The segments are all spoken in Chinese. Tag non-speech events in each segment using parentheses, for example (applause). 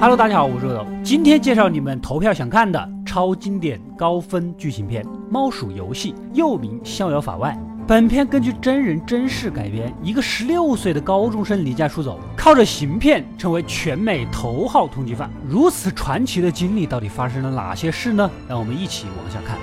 Hello，大家好，我是豆豆，今天介绍你们投票想看的超经典高分剧情片《猫鼠游戏》，又名《逍遥法外》。本片根据真人真事改编，一个十六岁的高中生离家出走，靠着行骗成为全美头号通缉犯。如此传奇的经历，到底发生了哪些事呢？让我们一起往下看。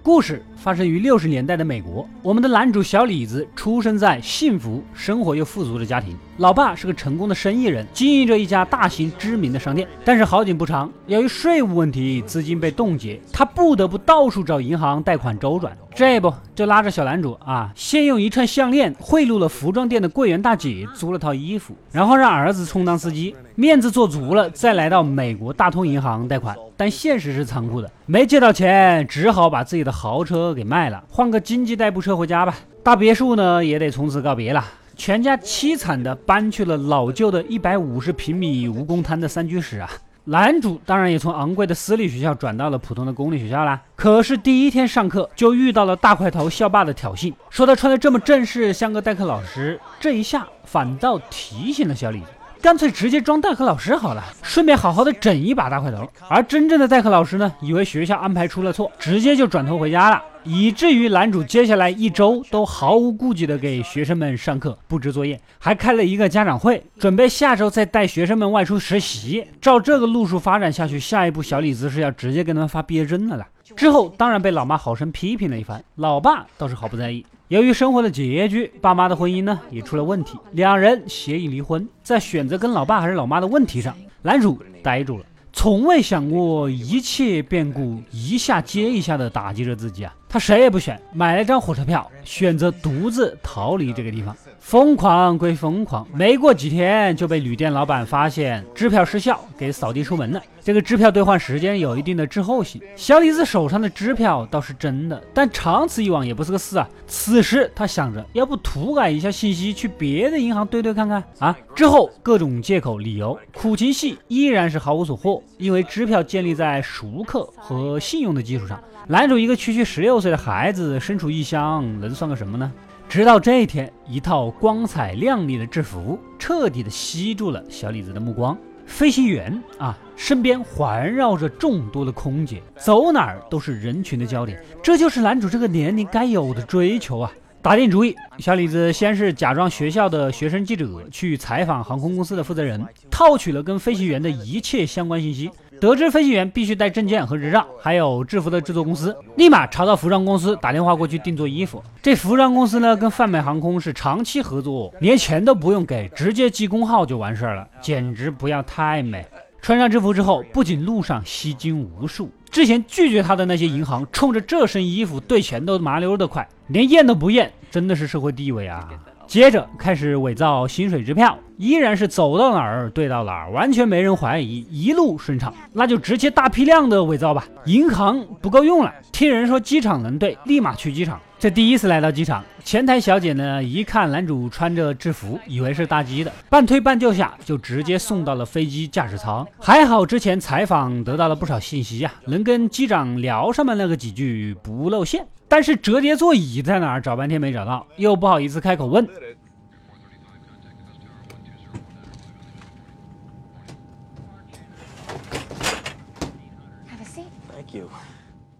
故事发生于六十年代的美国。我们的男主小李子出生在幸福、生活又富足的家庭，老爸是个成功的生意人，经营着一家大型知名的商店。但是好景不长，由于税务问题，资金被冻结，他不得不到处找银行贷款周转。这不就拉着小男主啊，先用一串项链贿赂了服装店的柜员大姐，租了套衣服，然后让儿子充当司机，面子做足了，再来到美国大通银行贷款。但现实是残酷的，没借到钱，只好把自己的豪车给卖了，换个经济代步车回家吧。大别墅呢，也得从此告别了。全家凄惨的搬去了老旧的一百五十平米蜈蚣滩的三居室啊。男主当然也从昂贵的私立学校转到了普通的公立学校啦。可是第一天上课就遇到了大块头校霸的挑衅，说他穿的这么正式，像个代课老师。这一下反倒提醒了小李。干脆直接装代课老师好了，顺便好好的整一把大块头。而真正的代课老师呢，以为学校安排出了错，直接就转头回家了，以至于男主接下来一周都毫无顾忌的给学生们上课、布置作业，还开了一个家长会，准备下周再带学生们外出实习。照这个路数发展下去，下一步小李子是要直接给他们发毕业证了的。之后当然被老妈好生批评了一番，老爸倒是毫不在意。由于生活的拮据，爸妈的婚姻呢也出了问题，两人协议离婚。在选择跟老爸还是老妈的问题上，男主呆住了，从未想过一切变故一下接一下的打击着自己啊。他谁也不选，买了张火车票，选择独自逃离这个地方。疯狂归疯狂，没过几天就被旅店老板发现支票失效，给扫地出门了。这个支票兑换时间有一定的滞后性。小李子手上的支票倒是真的，但长此以往也不是个事啊。此时他想着，要不涂改一下信息，去别的银行兑兑看看啊。之后各种借口理由，苦情戏依然是毫无所获，因为支票建立在熟客和信用的基础上。男主一个区区十六岁的孩子，身处异乡，能算个什么呢？直到这一天，一套光彩亮丽的制服彻底的吸住了小李子的目光。飞行员啊，身边环绕着众多的空姐，走哪儿都是人群的焦点。这就是男主这个年龄该有的追求啊！打定主意，小李子先是假装学校的学生记者去采访航空公司的负责人，套取了跟飞行员的一切相关信息。得知飞行员必须带证件和执照，还有制服的制作公司，立马查到服装公司，打电话过去定做衣服。这服装公司呢，跟泛美航空是长期合作，连钱都不用给，直接记工号就完事儿了，简直不要太美。穿上制服之后，不仅路上吸金无数，之前拒绝他的那些银行，冲着这身衣服兑钱都麻溜的快，连验都不验，真的是社会地位啊！接着开始伪造薪水支票，依然是走到哪儿对到哪儿，完全没人怀疑，一路顺畅。那就直接大批量的伪造吧。银行不够用了，听人说机场能兑，立马去机场。这第一次来到机场，前台小姐呢一看男主穿着制服，以为是搭机的，半推半就下就直接送到了飞机驾驶舱。还好之前采访得到了不少信息呀，能跟机长聊上面那个几句不露馅。但是折叠座椅在哪儿？找半天没找到，又不好意思开口问。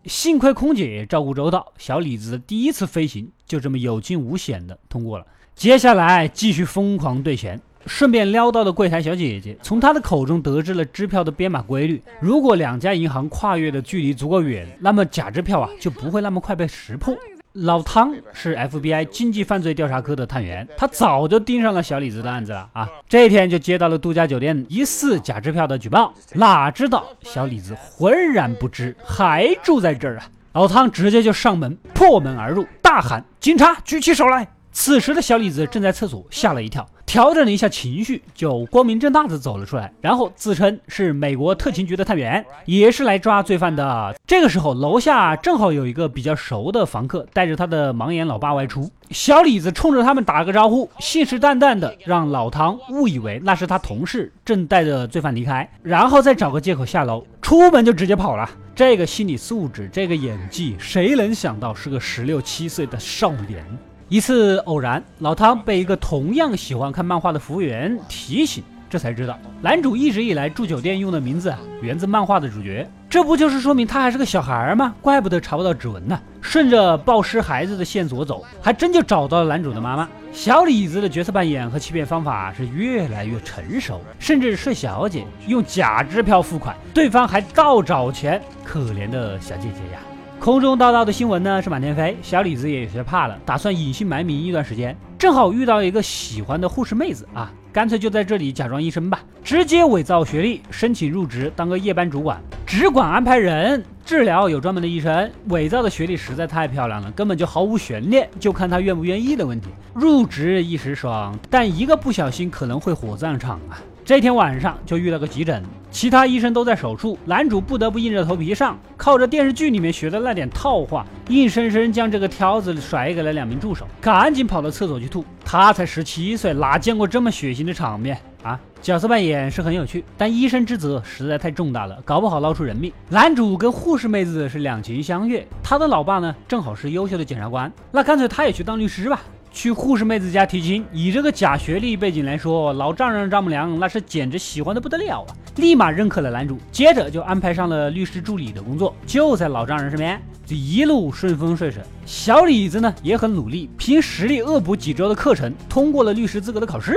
幸亏空姐照顾周到，小李子的第一次飞行就这么有惊无险的通过了。接下来继续疯狂兑钱。顺便撩到了柜台小姐姐，从她的口中得知了支票的编码规律。如果两家银行跨越的距离足够远，那么假支票啊 (laughs) 就不会那么快被识破。老汤是 FBI 经济犯罪调查科的探员，他早就盯上了小李子的案子了啊！这一天就接到了度假酒店疑似假支票的举报，哪知道小李子浑然不知，还住在这儿啊！老汤直接就上门破门而入，大喊：“警察，举起手来！”此时的小李子正在厕所，吓了一跳。调整了一下情绪，就光明正大的走了出来，然后自称是美国特勤局的探员，也是来抓罪犯的。这个时候，楼下正好有一个比较熟的房客带着他的盲眼老爸外出，小李子冲着他们打了个招呼，信誓旦旦的让老唐误以为那是他同事，正带着罪犯离开，然后再找个借口下楼，出门就直接跑了。这个心理素质，这个演技，谁能想到是个十六七岁的少年？一次偶然，老汤被一个同样喜欢看漫画的服务员提醒，这才知道男主一直以来住酒店用的名字啊，源自漫画的主角。这不就是说明他还是个小孩吗？怪不得查不到指纹呢。顺着暴尸孩子的线索走，还真就找到了男主的妈妈。小李子的角色扮演和欺骗方法是越来越成熟，甚至睡小姐用假支票付款，对方还倒找钱。可怜的小姐姐呀！空中叨叨的新闻呢是满天飞，小李子也有些怕了，打算隐姓埋名一段时间。正好遇到一个喜欢的护士妹子啊，干脆就在这里假装医生吧，直接伪造学历，申请入职当个夜班主管，只管安排人治疗，有专门的医生。伪造的学历实在太漂亮了，根本就毫无悬念，就看他愿不愿意的问题。入职一时爽，但一个不小心可能会火葬场啊。这天晚上就遇到个急诊，其他医生都在手术，男主不得不硬着头皮上，靠着电视剧里面学的那点套话，硬生生将这个挑子甩给了两名助手，赶紧跑到厕所去吐。他才十七岁，哪见过这么血腥的场面啊？角色扮演是很有趣，但医生之责实在太重大了，搞不好捞出人命。男主跟护士妹子是两情相悦，他的老爸呢正好是优秀的检察官，那干脆他也去当律师吧。去护士妹子家提亲，以这个假学历背景来说，老丈人丈母娘那是简直喜欢的不得了啊！立马认可了男主，接着就安排上了律师助理的工作，就在老丈人身边，这一路顺风顺水。小李子呢也很努力，凭实力恶补几周的课程，通过了律师资格的考试。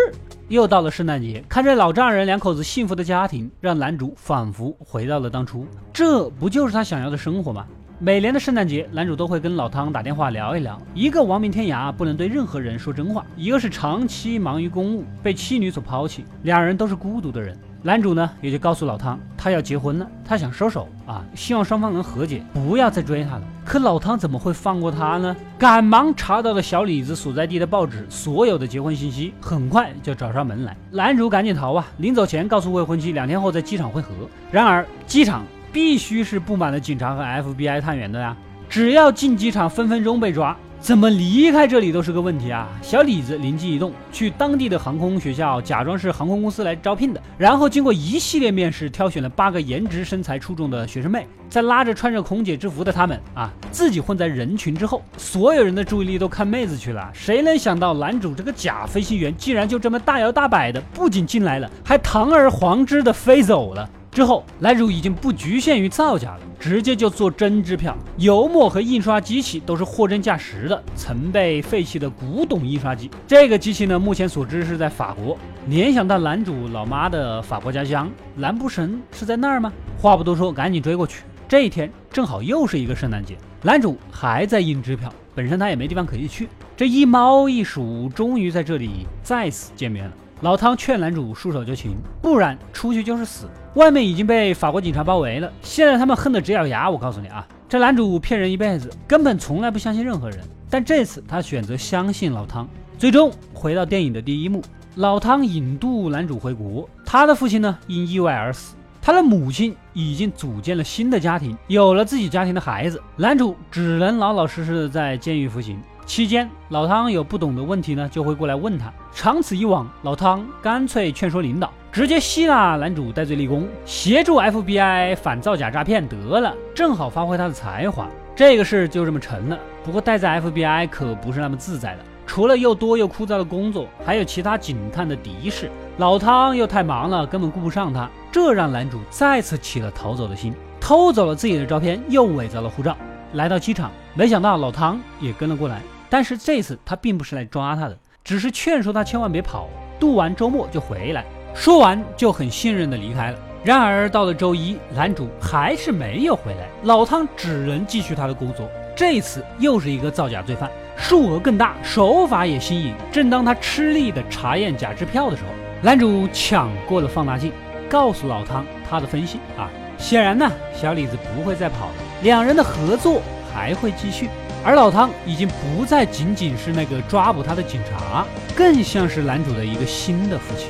又到了圣诞节，看着老丈人两口子幸福的家庭，让男主仿佛回到了当初，这不就是他想要的生活吗？每年的圣诞节，男主都会跟老汤打电话聊一聊。一个亡命天涯，不能对任何人说真话；一个是长期忙于公务，被妻女所抛弃，两人都是孤独的人。男主呢，也就告诉老汤，他要结婚了，他想收手啊，希望双方能和解，不要再追他了。可老汤怎么会放过他呢？赶忙查到了小李子所在地的报纸，所有的结婚信息，很快就找上门来。男主赶紧逃啊，临走前告诉未婚妻，两天后在机场会合。然而机场。(laughs) 必须是布满了警察和 FBI 探员的呀！只要进机场，分分钟被抓，怎么离开这里都是个问题啊！小李子灵机一动，去当地的航空学校假装是航空公司来招聘的，然后经过一系列面试，挑选了八个颜值身材出众的学生妹，再拉着穿着空姐制服的他们啊，自己混在人群之后，所有人的注意力都看妹子去了。谁能想到男主这个假飞行员竟然就这么大摇大摆的，不仅进来了，还堂而皇之的飞走了？之后，男主已经不局限于造假了，直接就做真支票。油墨和印刷机器都是货真价实的，曾被废弃的古董印刷机。这个机器呢，目前所知是在法国。联想到男主老妈的法国家乡，难不成是在那儿吗？话不多说，赶紧追过去。这一天正好又是一个圣诞节，男主还在印支票，本身他也没地方可以去。这一猫一鼠，终于在这里再次见面了。老汤劝男主束手就擒，不然出去就是死。外面已经被法国警察包围了，现在他们恨得直咬牙。我告诉你啊，这男主骗人一辈子，根本从来不相信任何人。但这次他选择相信老汤。最终回到电影的第一幕，老汤引渡男主回国，他的父亲呢因意外而死，他的母亲已经组建了新的家庭，有了自己家庭的孩子，男主只能老老实实的在监狱服刑。期间，老汤有不懂的问题呢，就会过来问他。长此以往，老汤干脆劝说领导，直接吸纳男主戴罪立功，协助 FBI 反造假诈骗得了，正好发挥他的才华。这个事就这么成了。不过待在 FBI 可不是那么自在的，除了又多又枯燥的工作，还有其他警探的敌视。老汤又太忙了，根本顾不上他，这让男主再次起了逃走的心，偷走了自己的照片，又伪造了护照，来到机场，没想到老汤也跟了过来。但是这次他并不是来抓他的，只是劝说他千万别跑，度完周末就回来。说完就很信任的离开了。然而到了周一，男主还是没有回来，老汤只能继续他的工作。这次又是一个造假罪犯，数额更大，手法也新颖。正当他吃力的查验假支票的时候，男主抢过了放大镜，告诉老汤他的分析啊，显然呢，小李子不会再跑了，两人的合作还会继续。而老汤已经不再仅仅是那个抓捕他的警察，更像是男主的一个新的父亲。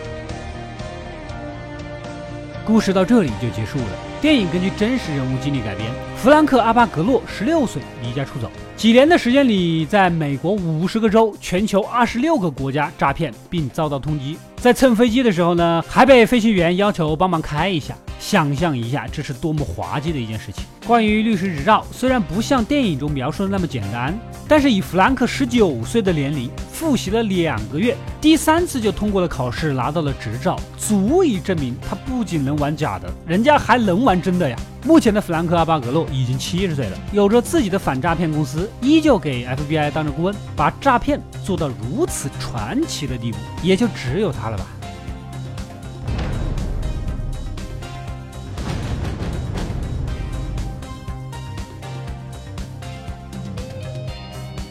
故事到这里就结束了。电影根据真实人物经历改编。弗兰克·阿巴格洛十六岁离家出走，几年的时间里，在美国五十个州、全球二十六个国家诈骗，并遭到通缉。在蹭飞机的时候呢，还被飞行员要求帮忙开一下。想象一下，这是多么滑稽的一件事情。关于律师执照，虽然不像电影中描述的那么简单，但是以弗兰克十九岁的年龄，复习了两个月，第三次就通过了考试，拿到了执照，足以证明他不仅能玩假的，人家还能玩真的呀。目前的弗兰克·阿巴格洛已经七十岁了，有着自己的反诈骗公司，依旧给 FBI 当着顾问，把诈骗做到如此传奇的地步，也就只有他了吧。